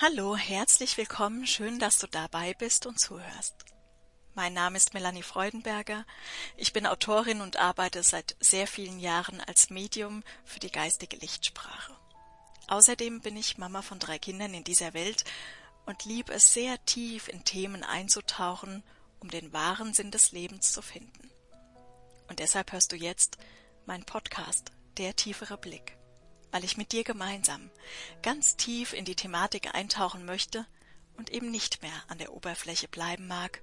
Hallo, herzlich willkommen, schön, dass du dabei bist und zuhörst. Mein Name ist Melanie Freudenberger, ich bin Autorin und arbeite seit sehr vielen Jahren als Medium für die geistige Lichtsprache. Außerdem bin ich Mama von drei Kindern in dieser Welt und liebe es sehr tief in Themen einzutauchen, um den wahren Sinn des Lebens zu finden. Und deshalb hörst du jetzt mein Podcast, Der tiefere Blick weil ich mit dir gemeinsam ganz tief in die Thematik eintauchen möchte und eben nicht mehr an der Oberfläche bleiben mag,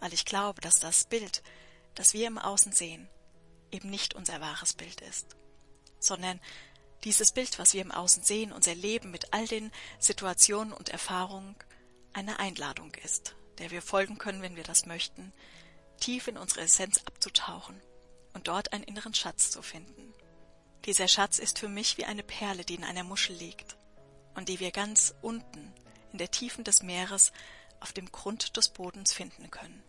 weil ich glaube, dass das Bild, das wir im Außen sehen, eben nicht unser wahres Bild ist, sondern dieses Bild, was wir im Außen sehen, unser Leben mit all den Situationen und Erfahrungen, eine Einladung ist, der wir folgen können, wenn wir das möchten, tief in unsere Essenz abzutauchen und dort einen inneren Schatz zu finden. Dieser Schatz ist für mich wie eine Perle, die in einer Muschel liegt und die wir ganz unten in der Tiefen des Meeres auf dem Grund des Bodens finden können.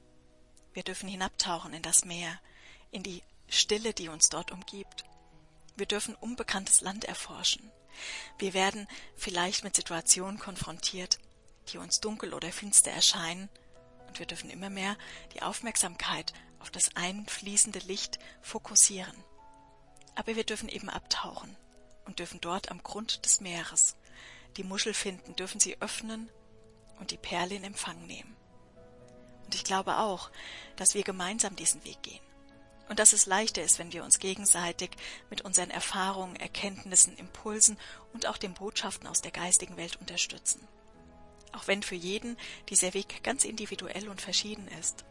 Wir dürfen hinabtauchen in das Meer, in die Stille, die uns dort umgibt. Wir dürfen unbekanntes Land erforschen. Wir werden vielleicht mit Situationen konfrontiert, die uns dunkel oder finster erscheinen, und wir dürfen immer mehr die Aufmerksamkeit auf das einfließende Licht fokussieren. Aber wir dürfen eben abtauchen und dürfen dort am Grund des Meeres die Muschel finden, dürfen sie öffnen und die Perle in Empfang nehmen. Und ich glaube auch, dass wir gemeinsam diesen Weg gehen. Und dass es leichter ist, wenn wir uns gegenseitig mit unseren Erfahrungen, Erkenntnissen, Impulsen und auch den Botschaften aus der geistigen Welt unterstützen. Auch wenn für jeden dieser Weg ganz individuell und verschieden ist.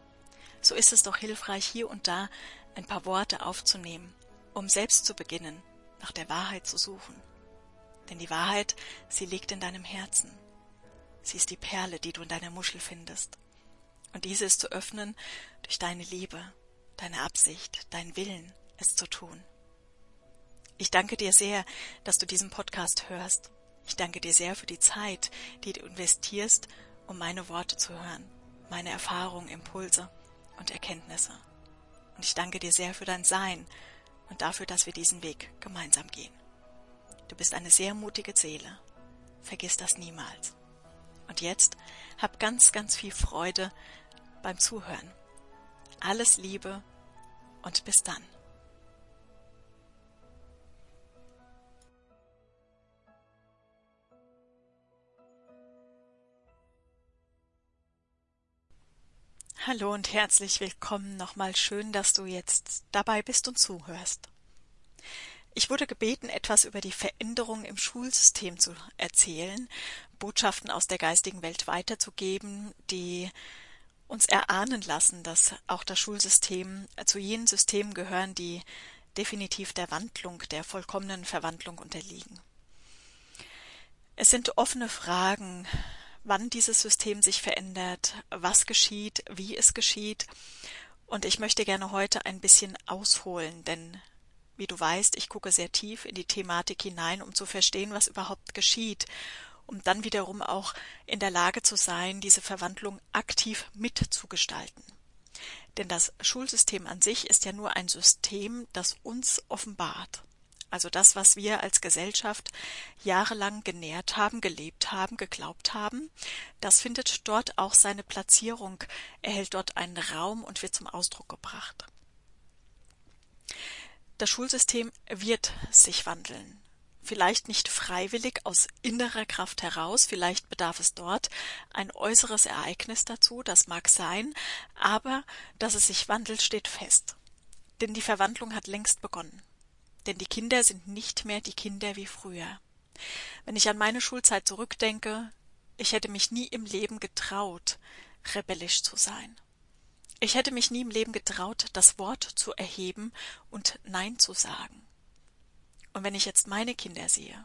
So ist es doch hilfreich, hier und da ein paar Worte aufzunehmen um selbst zu beginnen, nach der Wahrheit zu suchen. Denn die Wahrheit, sie liegt in deinem Herzen. Sie ist die Perle, die du in deiner Muschel findest. Und diese ist zu öffnen durch deine Liebe, deine Absicht, dein Willen, es zu tun. Ich danke dir sehr, dass du diesen Podcast hörst. Ich danke dir sehr für die Zeit, die du investierst, um meine Worte zu hören, meine Erfahrungen, Impulse und Erkenntnisse. Und ich danke dir sehr für dein Sein und dafür, dass wir diesen Weg gemeinsam gehen. Du bist eine sehr mutige Seele. Vergiss das niemals. Und jetzt hab ganz, ganz viel Freude beim Zuhören. Alles Liebe und bis dann. Hallo und herzlich willkommen nochmal schön, dass du jetzt dabei bist und zuhörst. Ich wurde gebeten, etwas über die Veränderung im Schulsystem zu erzählen, Botschaften aus der geistigen Welt weiterzugeben, die uns erahnen lassen, dass auch das Schulsystem zu jenen Systemen gehören, die definitiv der Wandlung, der vollkommenen Verwandlung unterliegen. Es sind offene Fragen, wann dieses System sich verändert, was geschieht, wie es geschieht. Und ich möchte gerne heute ein bisschen ausholen, denn wie du weißt, ich gucke sehr tief in die Thematik hinein, um zu verstehen, was überhaupt geschieht, um dann wiederum auch in der Lage zu sein, diese Verwandlung aktiv mitzugestalten. Denn das Schulsystem an sich ist ja nur ein System, das uns offenbart also das, was wir als Gesellschaft jahrelang genährt haben, gelebt haben, geglaubt haben, das findet dort auch seine Platzierung, erhält dort einen Raum und wird zum Ausdruck gebracht. Das Schulsystem wird sich wandeln. Vielleicht nicht freiwillig aus innerer Kraft heraus, vielleicht bedarf es dort ein äußeres Ereignis dazu, das mag sein, aber dass es sich wandelt, steht fest. Denn die Verwandlung hat längst begonnen denn die Kinder sind nicht mehr die Kinder wie früher. Wenn ich an meine Schulzeit zurückdenke, ich hätte mich nie im Leben getraut, rebellisch zu sein. Ich hätte mich nie im Leben getraut, das Wort zu erheben und Nein zu sagen. Und wenn ich jetzt meine Kinder sehe,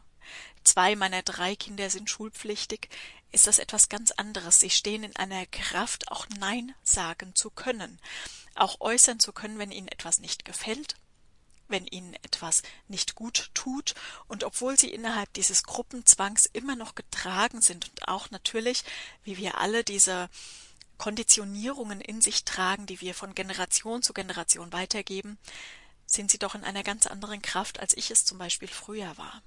zwei meiner drei Kinder sind schulpflichtig, ist das etwas ganz anderes. Sie stehen in einer Kraft, auch Nein sagen zu können, auch äußern zu können, wenn ihnen etwas nicht gefällt wenn ihnen etwas nicht gut tut und obwohl sie innerhalb dieses Gruppenzwangs immer noch getragen sind und auch natürlich, wie wir alle diese Konditionierungen in sich tragen, die wir von Generation zu Generation weitergeben, sind sie doch in einer ganz anderen Kraft, als ich es zum Beispiel früher war.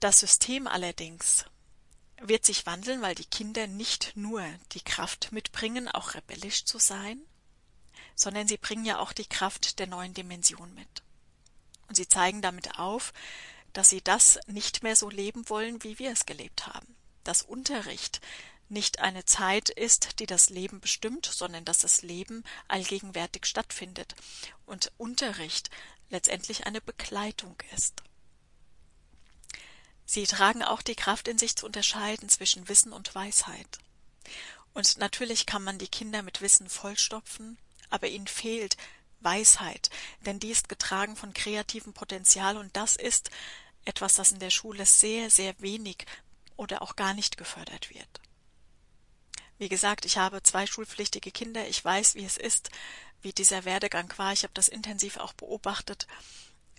Das System allerdings wird sich wandeln, weil die Kinder nicht nur die Kraft mitbringen, auch rebellisch zu sein, sondern sie bringen ja auch die Kraft der neuen Dimension mit. Und sie zeigen damit auf, dass sie das nicht mehr so leben wollen, wie wir es gelebt haben. Dass Unterricht nicht eine Zeit ist, die das Leben bestimmt, sondern dass das Leben allgegenwärtig stattfindet und Unterricht letztendlich eine Begleitung ist. Sie tragen auch die Kraft in sich zu unterscheiden zwischen Wissen und Weisheit. Und natürlich kann man die Kinder mit Wissen vollstopfen, aber ihnen fehlt Weisheit, denn die ist getragen von kreativem Potenzial und das ist etwas, das in der Schule sehr, sehr wenig oder auch gar nicht gefördert wird. Wie gesagt, ich habe zwei schulpflichtige Kinder, ich weiß, wie es ist, wie dieser Werdegang war, ich habe das intensiv auch beobachtet,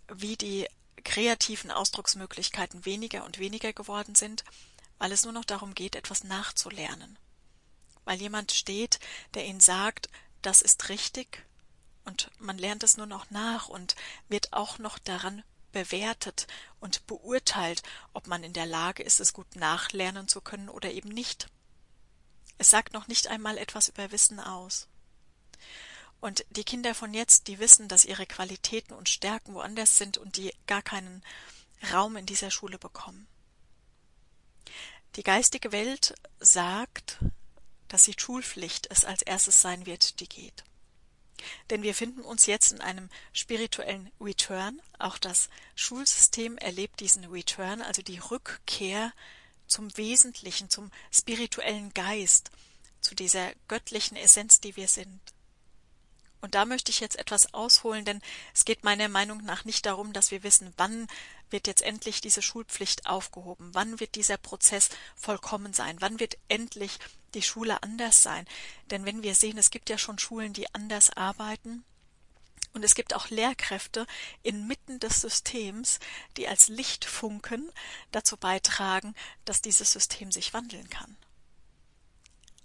wie die kreativen Ausdrucksmöglichkeiten weniger und weniger geworden sind, weil es nur noch darum geht, etwas nachzulernen. Weil jemand steht, der ihnen sagt, das ist richtig, und man lernt es nur noch nach und wird auch noch daran bewertet und beurteilt, ob man in der Lage ist, es gut nachlernen zu können oder eben nicht. Es sagt noch nicht einmal etwas über Wissen aus. Und die Kinder von jetzt, die wissen, dass ihre Qualitäten und Stärken woanders sind und die gar keinen Raum in dieser Schule bekommen. Die geistige Welt sagt, dass die Schulpflicht es als erstes sein wird, die geht. Denn wir finden uns jetzt in einem spirituellen Return. Auch das Schulsystem erlebt diesen Return, also die Rückkehr zum Wesentlichen, zum spirituellen Geist, zu dieser göttlichen Essenz, die wir sind. Und da möchte ich jetzt etwas ausholen, denn es geht meiner Meinung nach nicht darum, dass wir wissen, wann wird jetzt endlich diese Schulpflicht aufgehoben, wann wird dieser Prozess vollkommen sein, wann wird endlich die Schule anders sein. Denn wenn wir sehen, es gibt ja schon Schulen, die anders arbeiten, und es gibt auch Lehrkräfte inmitten des Systems, die als Lichtfunken dazu beitragen, dass dieses System sich wandeln kann.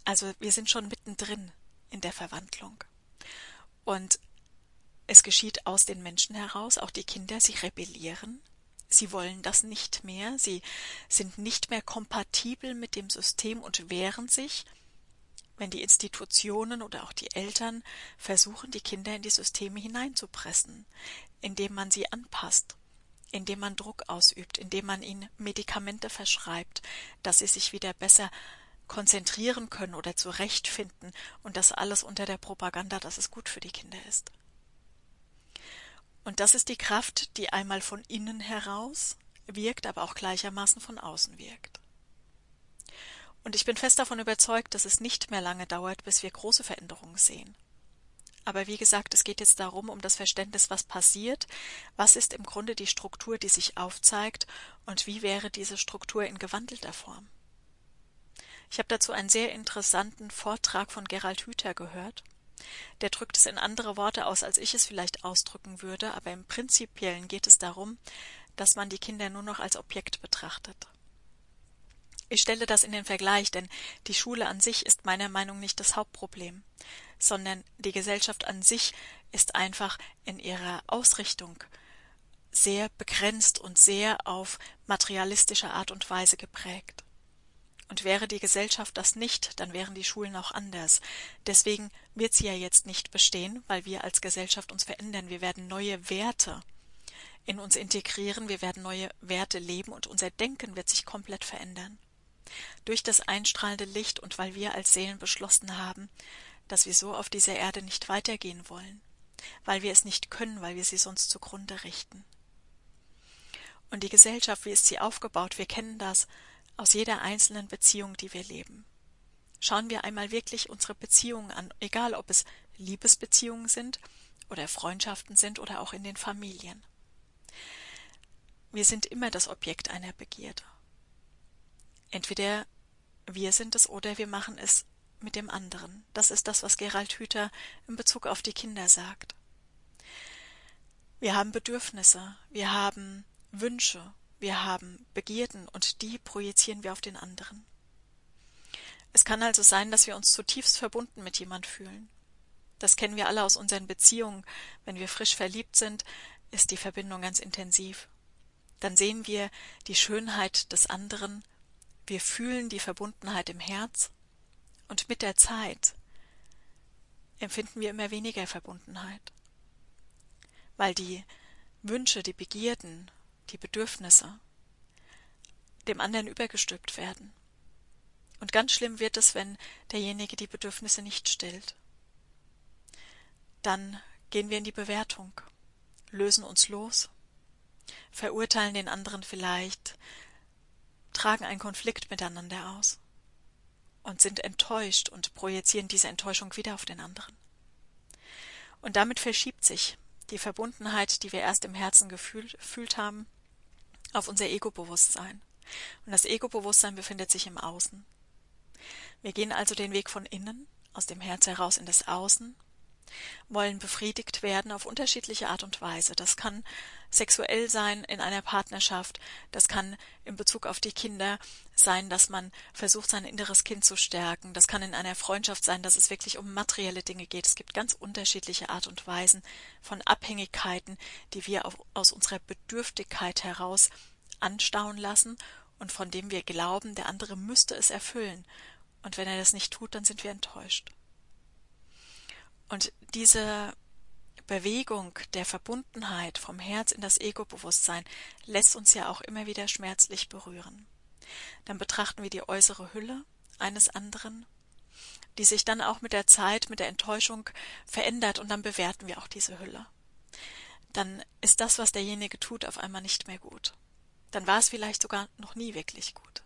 Also wir sind schon mittendrin in der Verwandlung. Und es geschieht aus den Menschen heraus, auch die Kinder, sie rebellieren, sie wollen das nicht mehr, sie sind nicht mehr kompatibel mit dem System und wehren sich, wenn die Institutionen oder auch die Eltern versuchen, die Kinder in die Systeme hineinzupressen, indem man sie anpasst, indem man Druck ausübt, indem man ihnen Medikamente verschreibt, dass sie sich wieder besser konzentrieren können oder zurechtfinden und das alles unter der Propaganda, dass es gut für die Kinder ist. Und das ist die Kraft, die einmal von innen heraus wirkt, aber auch gleichermaßen von außen wirkt. Und ich bin fest davon überzeugt, dass es nicht mehr lange dauert, bis wir große Veränderungen sehen. Aber wie gesagt, es geht jetzt darum, um das Verständnis, was passiert, was ist im Grunde die Struktur, die sich aufzeigt und wie wäre diese Struktur in gewandelter Form. Ich habe dazu einen sehr interessanten Vortrag von Gerald Hüther gehört. Der drückt es in andere Worte aus, als ich es vielleicht ausdrücken würde, aber im Prinzipiellen geht es darum, dass man die Kinder nur noch als Objekt betrachtet. Ich stelle das in den Vergleich, denn die Schule an sich ist meiner Meinung nach nicht das Hauptproblem, sondern die Gesellschaft an sich ist einfach in ihrer Ausrichtung sehr begrenzt und sehr auf materialistische Art und Weise geprägt. Und wäre die Gesellschaft das nicht, dann wären die Schulen auch anders. Deswegen wird sie ja jetzt nicht bestehen, weil wir als Gesellschaft uns verändern. Wir werden neue Werte in uns integrieren, wir werden neue Werte leben und unser Denken wird sich komplett verändern. Durch das einstrahlende Licht und weil wir als Seelen beschlossen haben, dass wir so auf dieser Erde nicht weitergehen wollen, weil wir es nicht können, weil wir sie sonst zugrunde richten. Und die Gesellschaft, wie ist sie aufgebaut? Wir kennen das aus jeder einzelnen Beziehung, die wir leben. Schauen wir einmal wirklich unsere Beziehungen an, egal ob es Liebesbeziehungen sind oder Freundschaften sind oder auch in den Familien. Wir sind immer das Objekt einer Begierde. Entweder wir sind es oder wir machen es mit dem anderen. Das ist das, was Gerald Hüther in Bezug auf die Kinder sagt. Wir haben Bedürfnisse, wir haben Wünsche, wir haben Begierden und die projizieren wir auf den anderen. Es kann also sein, dass wir uns zutiefst verbunden mit jemand fühlen. Das kennen wir alle aus unseren Beziehungen. Wenn wir frisch verliebt sind, ist die Verbindung ganz intensiv. dann sehen wir die Schönheit des anderen, wir fühlen die Verbundenheit im Herz und mit der Zeit empfinden wir immer weniger Verbundenheit, weil die Wünsche, die Begierden, die Bedürfnisse dem anderen übergestülpt werden. Und ganz schlimm wird es, wenn derjenige die Bedürfnisse nicht stillt. Dann gehen wir in die Bewertung, lösen uns los, verurteilen den anderen vielleicht, tragen einen Konflikt miteinander aus und sind enttäuscht und projizieren diese Enttäuschung wieder auf den anderen. Und damit verschiebt sich die Verbundenheit, die wir erst im Herzen gefühlt haben, auf unser Ego-Bewusstsein. Und das Ego-Bewusstsein befindet sich im Außen. Wir gehen also den Weg von innen, aus dem Herz heraus in das Außen, wollen befriedigt werden auf unterschiedliche Art und Weise. Das kann sexuell sein in einer Partnerschaft, das kann in Bezug auf die Kinder sein, dass man versucht, sein inneres Kind zu stärken, das kann in einer Freundschaft sein, dass es wirklich um materielle Dinge geht. Es gibt ganz unterschiedliche Art und Weisen von Abhängigkeiten, die wir aus unserer Bedürftigkeit heraus anstauen lassen und von dem wir glauben, der andere müsste es erfüllen. Und wenn er das nicht tut, dann sind wir enttäuscht. Und diese Bewegung der Verbundenheit vom Herz in das Ego-Bewusstsein lässt uns ja auch immer wieder schmerzlich berühren. Dann betrachten wir die äußere Hülle eines anderen, die sich dann auch mit der Zeit, mit der Enttäuschung verändert und dann bewerten wir auch diese Hülle. Dann ist das, was derjenige tut, auf einmal nicht mehr gut. Dann war es vielleicht sogar noch nie wirklich gut.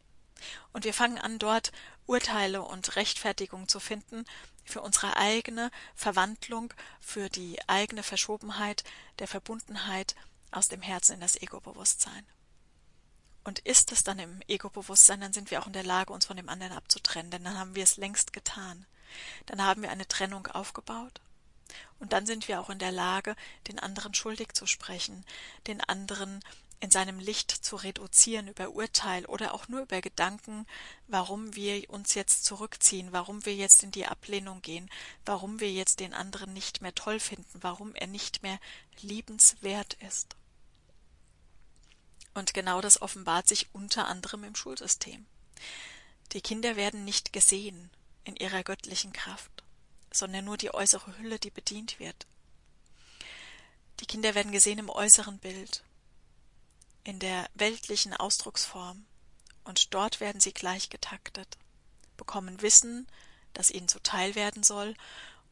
Und wir fangen an, dort Urteile und Rechtfertigung zu finden für unsere eigene Verwandlung, für die eigene Verschobenheit der Verbundenheit aus dem Herzen in das Ego-Bewusstsein. Und ist es dann im Ego-Bewusstsein, dann sind wir auch in der Lage, uns von dem anderen abzutrennen, denn dann haben wir es längst getan. Dann haben wir eine Trennung aufgebaut. Und dann sind wir auch in der Lage, den anderen schuldig zu sprechen, den anderen in seinem Licht zu reduzieren über Urteil oder auch nur über Gedanken, warum wir uns jetzt zurückziehen, warum wir jetzt in die Ablehnung gehen, warum wir jetzt den anderen nicht mehr toll finden, warum er nicht mehr liebenswert ist. Und genau das offenbart sich unter anderem im Schulsystem. Die Kinder werden nicht gesehen in ihrer göttlichen Kraft, sondern nur die äußere Hülle, die bedient wird. Die Kinder werden gesehen im äußeren Bild, in der weltlichen Ausdrucksform, und dort werden sie gleich getaktet, bekommen Wissen, das ihnen zuteil werden soll,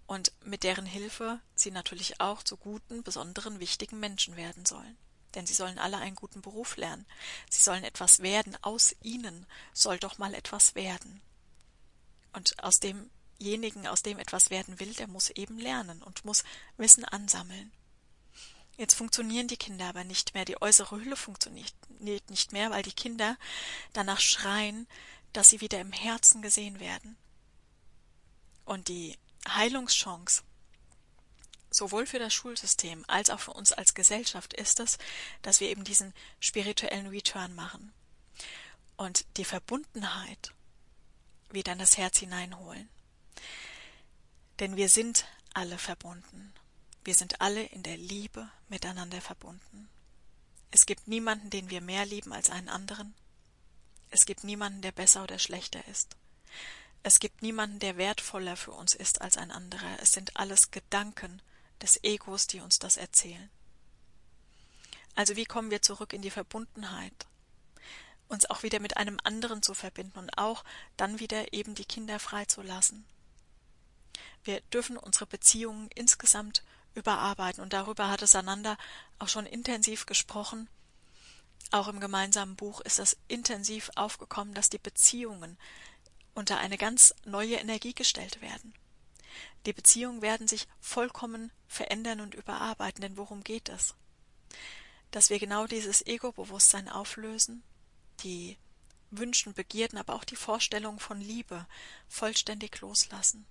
und mit deren Hilfe sie natürlich auch zu guten, besonderen, wichtigen Menschen werden sollen. Denn sie sollen alle einen guten Beruf lernen. Sie sollen etwas werden. Aus ihnen soll doch mal etwas werden. Und aus demjenigen, aus dem etwas werden will, der muss eben lernen und muss Wissen ansammeln. Jetzt funktionieren die Kinder aber nicht mehr, die äußere Hülle funktioniert nicht mehr, weil die Kinder danach schreien, dass sie wieder im Herzen gesehen werden. Und die Heilungschance sowohl für das Schulsystem als auch für uns als Gesellschaft ist es, dass wir eben diesen spirituellen Return machen und die Verbundenheit wieder in das Herz hineinholen. Denn wir sind alle verbunden. Wir sind alle in der Liebe miteinander verbunden. Es gibt niemanden, den wir mehr lieben als einen anderen. Es gibt niemanden, der besser oder schlechter ist. Es gibt niemanden, der wertvoller für uns ist als ein anderer. Es sind alles Gedanken des Egos, die uns das erzählen. Also wie kommen wir zurück in die Verbundenheit? Uns auch wieder mit einem anderen zu verbinden und auch dann wieder eben die Kinder freizulassen. Wir dürfen unsere Beziehungen insgesamt überarbeiten. Und darüber hat es Sananda auch schon intensiv gesprochen. Auch im gemeinsamen Buch ist das intensiv aufgekommen, dass die Beziehungen unter eine ganz neue Energie gestellt werden. Die Beziehungen werden sich vollkommen verändern und überarbeiten, denn worum geht es? Dass wir genau dieses Ego-Bewusstsein auflösen, die Wünschen, Begierden, aber auch die Vorstellung von Liebe vollständig loslassen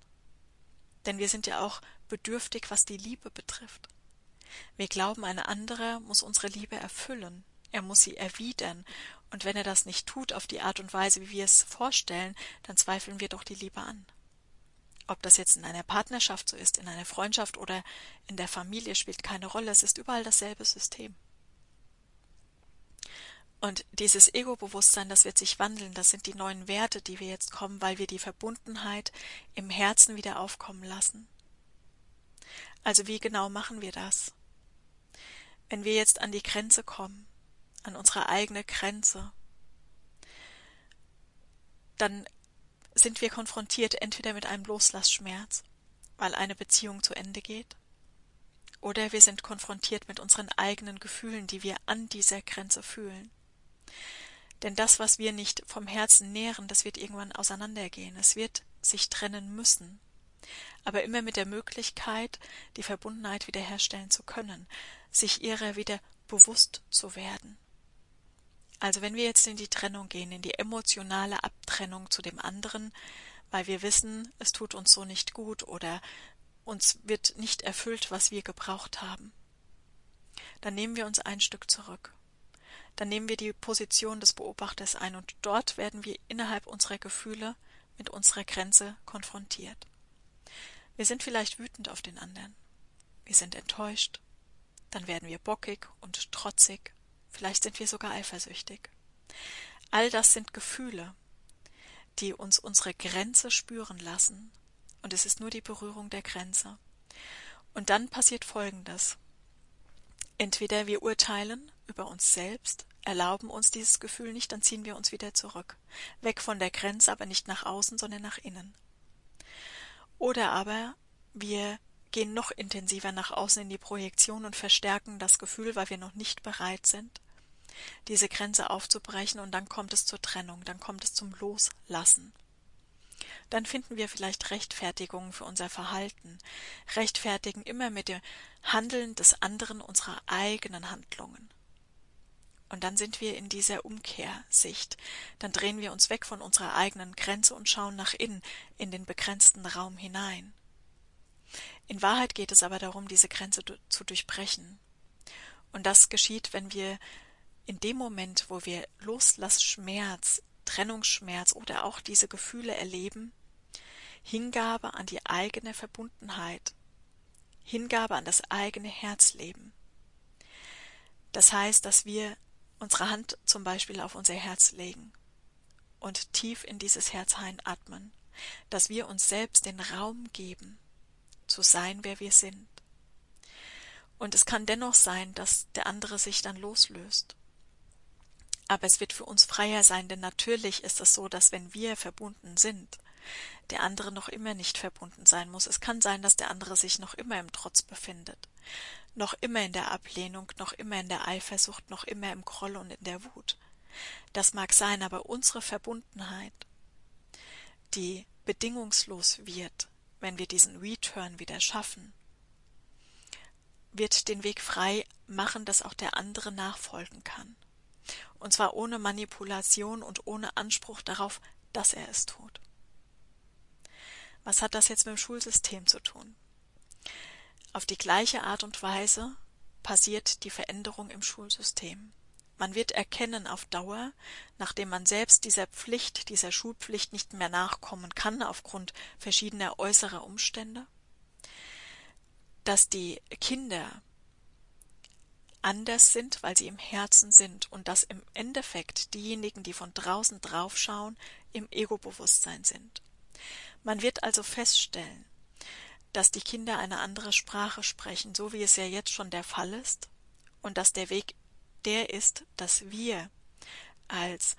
denn wir sind ja auch bedürftig, was die Liebe betrifft. Wir glauben, ein anderer muss unsere Liebe erfüllen, er muss sie erwidern, und wenn er das nicht tut auf die Art und Weise, wie wir es vorstellen, dann zweifeln wir doch die Liebe an. Ob das jetzt in einer Partnerschaft so ist, in einer Freundschaft oder in der Familie, spielt keine Rolle, es ist überall dasselbe System. Und dieses Ego-Bewusstsein, das wird sich wandeln, das sind die neuen Werte, die wir jetzt kommen, weil wir die Verbundenheit im Herzen wieder aufkommen lassen. Also wie genau machen wir das? Wenn wir jetzt an die Grenze kommen, an unsere eigene Grenze, dann sind wir konfrontiert entweder mit einem Loslassschmerz, weil eine Beziehung zu Ende geht, oder wir sind konfrontiert mit unseren eigenen Gefühlen, die wir an dieser Grenze fühlen. Denn das, was wir nicht vom Herzen nähren, das wird irgendwann auseinandergehen. Es wird sich trennen müssen. Aber immer mit der Möglichkeit, die Verbundenheit wiederherstellen zu können, sich ihrer wieder bewusst zu werden. Also wenn wir jetzt in die Trennung gehen, in die emotionale Abtrennung zu dem anderen, weil wir wissen, es tut uns so nicht gut oder uns wird nicht erfüllt, was wir gebraucht haben, dann nehmen wir uns ein Stück zurück dann nehmen wir die Position des Beobachters ein und dort werden wir innerhalb unserer Gefühle mit unserer Grenze konfrontiert. Wir sind vielleicht wütend auf den anderen. Wir sind enttäuscht. Dann werden wir bockig und trotzig. Vielleicht sind wir sogar eifersüchtig. All das sind Gefühle, die uns unsere Grenze spüren lassen. Und es ist nur die Berührung der Grenze. Und dann passiert Folgendes. Entweder wir urteilen über uns selbst, erlauben uns dieses Gefühl nicht, dann ziehen wir uns wieder zurück. Weg von der Grenze, aber nicht nach außen, sondern nach innen. Oder aber wir gehen noch intensiver nach außen in die Projektion und verstärken das Gefühl, weil wir noch nicht bereit sind, diese Grenze aufzubrechen. Und dann kommt es zur Trennung, dann kommt es zum Loslassen. Dann finden wir vielleicht Rechtfertigungen für unser Verhalten, rechtfertigen immer mit dem Handeln des anderen unserer eigenen Handlungen. Und dann sind wir in dieser Umkehrsicht. Dann drehen wir uns weg von unserer eigenen Grenze und schauen nach innen, in den begrenzten Raum hinein. In Wahrheit geht es aber darum, diese Grenze zu durchbrechen. Und das geschieht, wenn wir in dem Moment, wo wir Loslassschmerz Trennungsschmerz oder auch diese Gefühle erleben, Hingabe an die eigene Verbundenheit, Hingabe an das eigene Herzleben. Das heißt, dass wir unsere Hand zum Beispiel auf unser Herz legen und tief in dieses Herz einatmen, dass wir uns selbst den Raum geben, zu sein, wer wir sind. Und es kann dennoch sein, dass der andere sich dann loslöst aber es wird für uns freier sein, denn natürlich ist es so, dass wenn wir verbunden sind, der andere noch immer nicht verbunden sein muss. Es kann sein, dass der andere sich noch immer im Trotz befindet, noch immer in der Ablehnung, noch immer in der Eifersucht, noch immer im Groll und in der Wut. Das mag sein, aber unsere Verbundenheit, die bedingungslos wird, wenn wir diesen Return wieder schaffen, wird den Weg frei machen, dass auch der andere nachfolgen kann und zwar ohne Manipulation und ohne Anspruch darauf, dass er es tut. Was hat das jetzt mit dem Schulsystem zu tun? Auf die gleiche Art und Weise passiert die Veränderung im Schulsystem. Man wird erkennen auf Dauer, nachdem man selbst dieser Pflicht, dieser Schulpflicht nicht mehr nachkommen kann aufgrund verschiedener äußerer Umstände, dass die Kinder anders sind, weil sie im Herzen sind und dass im Endeffekt diejenigen, die von draußen draufschauen, im Ego-Bewusstsein sind. Man wird also feststellen, dass die Kinder eine andere Sprache sprechen, so wie es ja jetzt schon der Fall ist, und dass der Weg der ist, dass wir als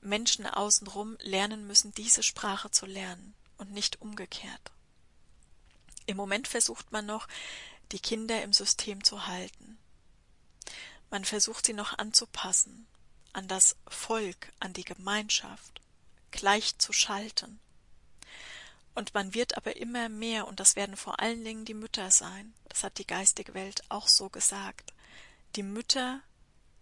Menschen außenrum lernen müssen, diese Sprache zu lernen und nicht umgekehrt. Im Moment versucht man noch, die Kinder im System zu halten. Man versucht sie noch anzupassen, an das Volk, an die Gemeinschaft, gleich zu schalten. Und man wird aber immer mehr, und das werden vor allen Dingen die Mütter sein, das hat die geistige Welt auch so gesagt, die Mütter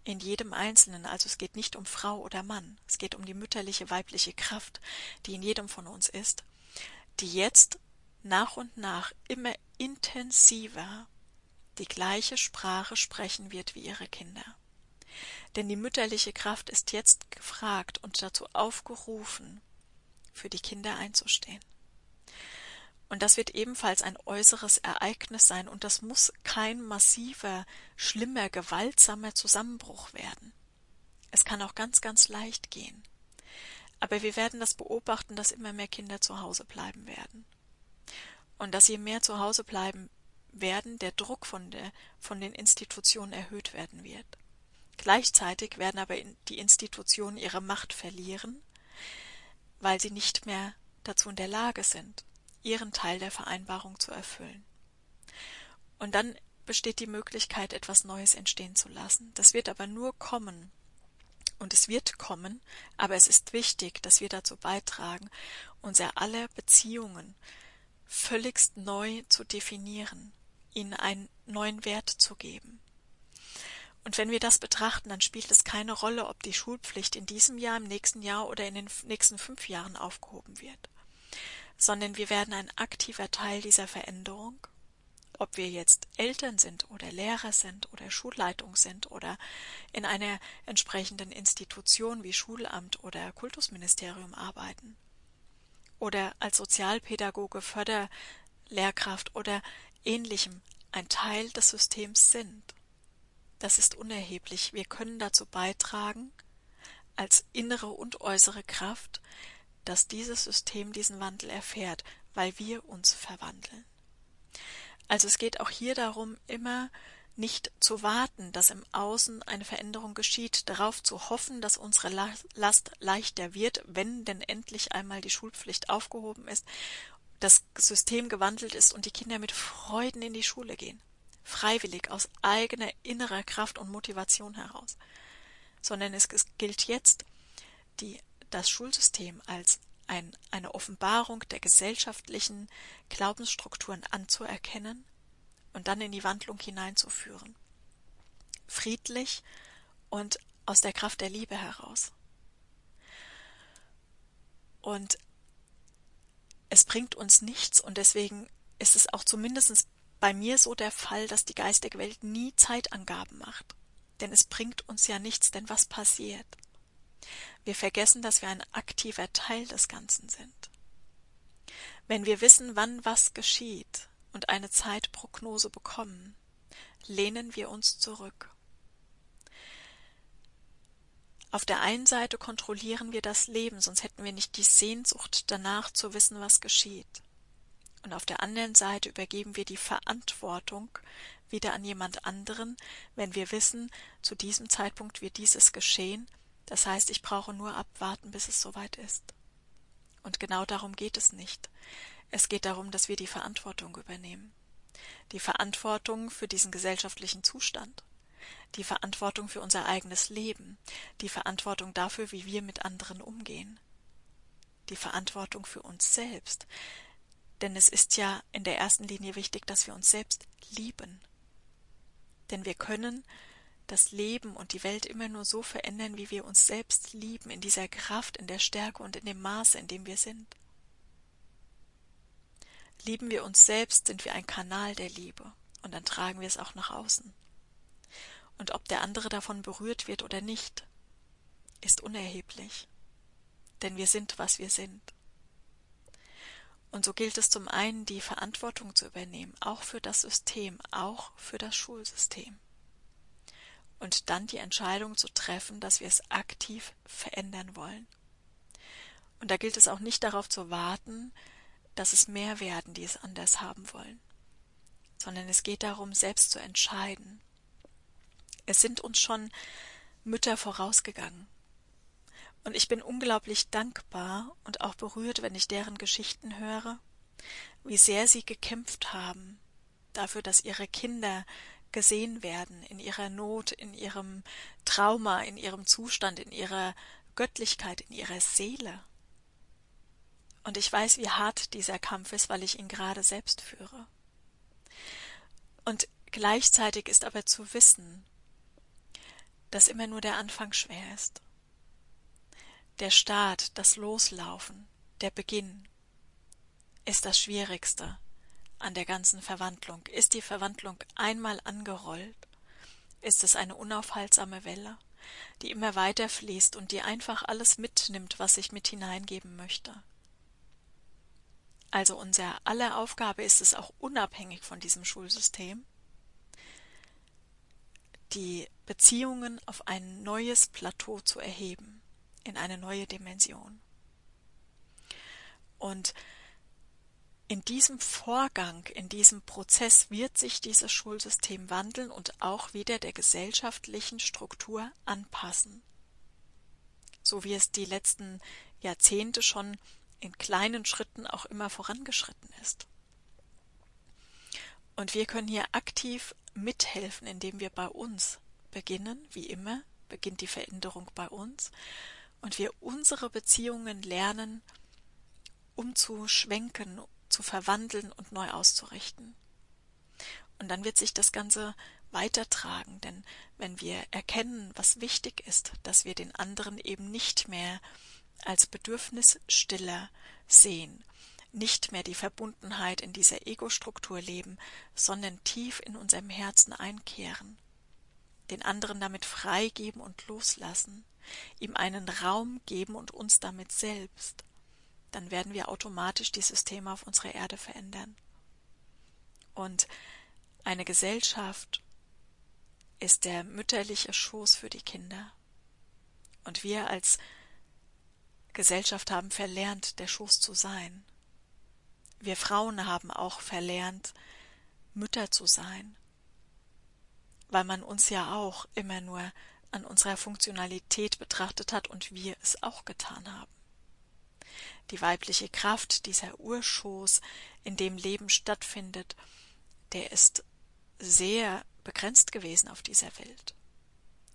in jedem Einzelnen, also es geht nicht um Frau oder Mann, es geht um die mütterliche weibliche Kraft, die in jedem von uns ist, die jetzt nach und nach immer intensiver die gleiche Sprache sprechen wird wie ihre Kinder. Denn die mütterliche Kraft ist jetzt gefragt und dazu aufgerufen, für die Kinder einzustehen. Und das wird ebenfalls ein äußeres Ereignis sein, und das muss kein massiver, schlimmer, gewaltsamer Zusammenbruch werden. Es kann auch ganz, ganz leicht gehen. Aber wir werden das beobachten, dass immer mehr Kinder zu Hause bleiben werden. Und dass je mehr zu Hause bleiben werden, der Druck von, der, von den Institutionen erhöht werden wird. Gleichzeitig werden aber die Institutionen ihre Macht verlieren, weil sie nicht mehr dazu in der Lage sind, ihren Teil der Vereinbarung zu erfüllen. Und dann besteht die Möglichkeit, etwas Neues entstehen zu lassen. Das wird aber nur kommen, und es wird kommen, aber es ist wichtig, dass wir dazu beitragen, unser aller Beziehungen völligst neu zu definieren, ihnen einen neuen Wert zu geben. Und wenn wir das betrachten, dann spielt es keine Rolle, ob die Schulpflicht in diesem Jahr, im nächsten Jahr oder in den nächsten fünf Jahren aufgehoben wird, sondern wir werden ein aktiver Teil dieser Veränderung ob wir jetzt Eltern sind oder Lehrer sind oder Schulleitung sind oder in einer entsprechenden Institution wie Schulamt oder Kultusministerium arbeiten oder als Sozialpädagoge, Förderlehrkraft oder ähnlichem ein Teil des Systems sind. Das ist unerheblich. Wir können dazu beitragen, als innere und äußere Kraft, dass dieses System diesen Wandel erfährt, weil wir uns verwandeln. Also es geht auch hier darum, immer nicht zu warten, dass im Außen eine Veränderung geschieht, darauf zu hoffen, dass unsere Last leichter wird, wenn denn endlich einmal die Schulpflicht aufgehoben ist, das System gewandelt ist und die Kinder mit Freuden in die Schule gehen, freiwillig aus eigener innerer Kraft und Motivation heraus, sondern es gilt jetzt, die, das Schulsystem als ein, eine Offenbarung der gesellschaftlichen Glaubensstrukturen anzuerkennen und dann in die Wandlung hineinzuführen. Friedlich und aus der Kraft der Liebe heraus. Und es bringt uns nichts und deswegen ist es auch zumindest bei mir so der Fall, dass die geistige Welt nie Zeitangaben macht. Denn es bringt uns ja nichts, denn was passiert? Wir vergessen, dass wir ein aktiver Teil des Ganzen sind. Wenn wir wissen, wann was geschieht und eine Zeitprognose bekommen, lehnen wir uns zurück. Auf der einen Seite kontrollieren wir das Leben, sonst hätten wir nicht die Sehnsucht danach zu wissen, was geschieht. Und auf der anderen Seite übergeben wir die Verantwortung wieder an jemand anderen, wenn wir wissen, zu diesem Zeitpunkt wird dieses geschehen das heißt, ich brauche nur abwarten, bis es soweit ist. Und genau darum geht es nicht. Es geht darum, dass wir die Verantwortung übernehmen. Die Verantwortung für diesen gesellschaftlichen Zustand. Die Verantwortung für unser eigenes Leben. Die Verantwortung dafür, wie wir mit anderen umgehen. Die Verantwortung für uns selbst. Denn es ist ja in der ersten Linie wichtig, dass wir uns selbst lieben. Denn wir können das Leben und die Welt immer nur so verändern, wie wir uns selbst lieben, in dieser Kraft, in der Stärke und in dem Maße, in dem wir sind. Lieben wir uns selbst, sind wir ein Kanal der Liebe, und dann tragen wir es auch nach außen. Und ob der andere davon berührt wird oder nicht, ist unerheblich, denn wir sind, was wir sind. Und so gilt es zum einen, die Verantwortung zu übernehmen, auch für das System, auch für das Schulsystem und dann die Entscheidung zu treffen, dass wir es aktiv verändern wollen. Und da gilt es auch nicht darauf zu warten, dass es mehr werden, die es anders haben wollen, sondern es geht darum, selbst zu entscheiden. Es sind uns schon Mütter vorausgegangen. Und ich bin unglaublich dankbar und auch berührt, wenn ich deren Geschichten höre, wie sehr sie gekämpft haben dafür, dass ihre Kinder gesehen werden in ihrer Not, in ihrem Trauma, in ihrem Zustand, in ihrer Göttlichkeit, in ihrer Seele. Und ich weiß, wie hart dieser Kampf ist, weil ich ihn gerade selbst führe. Und gleichzeitig ist aber zu wissen, dass immer nur der Anfang schwer ist. Der Start, das Loslaufen, der Beginn ist das Schwierigste, an der ganzen Verwandlung. Ist die Verwandlung einmal angerollt, ist es eine unaufhaltsame Welle, die immer weiter fließt und die einfach alles mitnimmt, was ich mit hineingeben möchte. Also unser aller Aufgabe ist es auch unabhängig von diesem Schulsystem, die Beziehungen auf ein neues Plateau zu erheben, in eine neue Dimension. Und in diesem Vorgang, in diesem Prozess wird sich dieses Schulsystem wandeln und auch wieder der gesellschaftlichen Struktur anpassen. So wie es die letzten Jahrzehnte schon in kleinen Schritten auch immer vorangeschritten ist. Und wir können hier aktiv mithelfen, indem wir bei uns beginnen, wie immer, beginnt die Veränderung bei uns, und wir unsere Beziehungen lernen, umzuschwenken, zu verwandeln und neu auszurichten. Und dann wird sich das Ganze weitertragen, denn wenn wir erkennen, was wichtig ist, dass wir den anderen eben nicht mehr als Bedürfnisstiller sehen, nicht mehr die Verbundenheit in dieser Ego-Struktur leben, sondern tief in unserem Herzen einkehren, den anderen damit freigeben und loslassen, ihm einen Raum geben und uns damit selbst, dann werden wir automatisch die Systeme auf unserer Erde verändern. Und eine Gesellschaft ist der mütterliche Schoß für die Kinder. Und wir als Gesellschaft haben verlernt, der Schoß zu sein. Wir Frauen haben auch verlernt, Mütter zu sein, weil man uns ja auch immer nur an unserer Funktionalität betrachtet hat und wir es auch getan haben. Die weibliche Kraft, dieser Urschoß, in dem Leben stattfindet, der ist sehr begrenzt gewesen auf dieser Welt.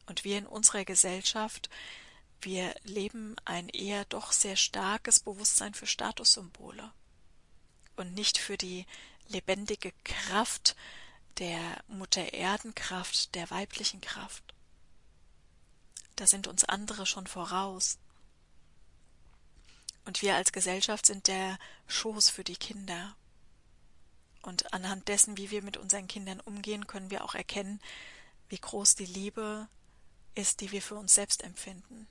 Und wir in unserer Gesellschaft, wir leben ein eher doch sehr starkes Bewusstsein für Statussymbole und nicht für die lebendige Kraft der Mutter Erdenkraft, der weiblichen Kraft. Da sind uns andere schon voraus. Und wir als Gesellschaft sind der Schoß für die Kinder. Und anhand dessen, wie wir mit unseren Kindern umgehen, können wir auch erkennen, wie groß die Liebe ist, die wir für uns selbst empfinden.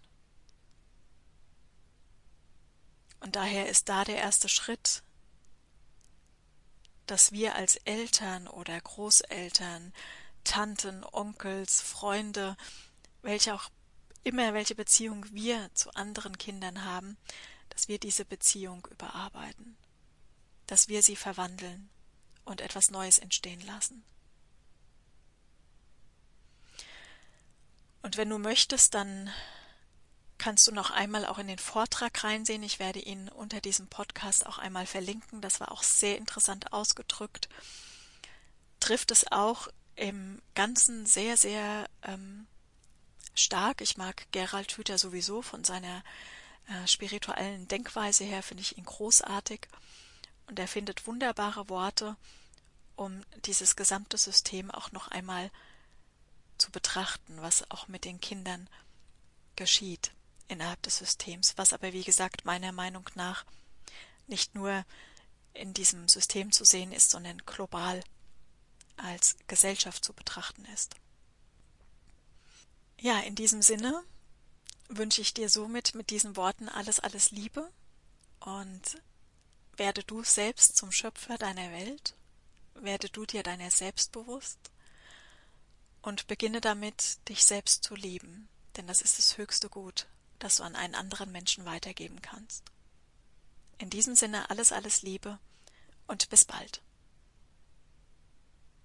Und daher ist da der erste Schritt, dass wir als Eltern oder Großeltern, Tanten, Onkels, Freunde, welche auch immer welche Beziehung wir zu anderen Kindern haben, dass wir diese Beziehung überarbeiten, dass wir sie verwandeln und etwas Neues entstehen lassen. Und wenn du möchtest, dann kannst du noch einmal auch in den Vortrag reinsehen. Ich werde ihn unter diesem Podcast auch einmal verlinken. Das war auch sehr interessant ausgedrückt. Trifft es auch im Ganzen sehr, sehr ähm, stark. Ich mag Gerald Hüther sowieso von seiner äh, spirituellen Denkweise her, finde ich ihn großartig. Und er findet wunderbare Worte, um dieses gesamte System auch noch einmal zu betrachten, was auch mit den Kindern geschieht innerhalb des Systems, was aber wie gesagt meiner Meinung nach nicht nur in diesem System zu sehen ist, sondern global als Gesellschaft zu betrachten ist. Ja, in diesem Sinne wünsche ich dir somit mit diesen Worten alles, alles Liebe und werde du selbst zum Schöpfer deiner Welt, werde du dir deiner selbst bewusst und beginne damit, dich selbst zu lieben, denn das ist das höchste Gut, das du an einen anderen Menschen weitergeben kannst. In diesem Sinne alles, alles Liebe und bis bald.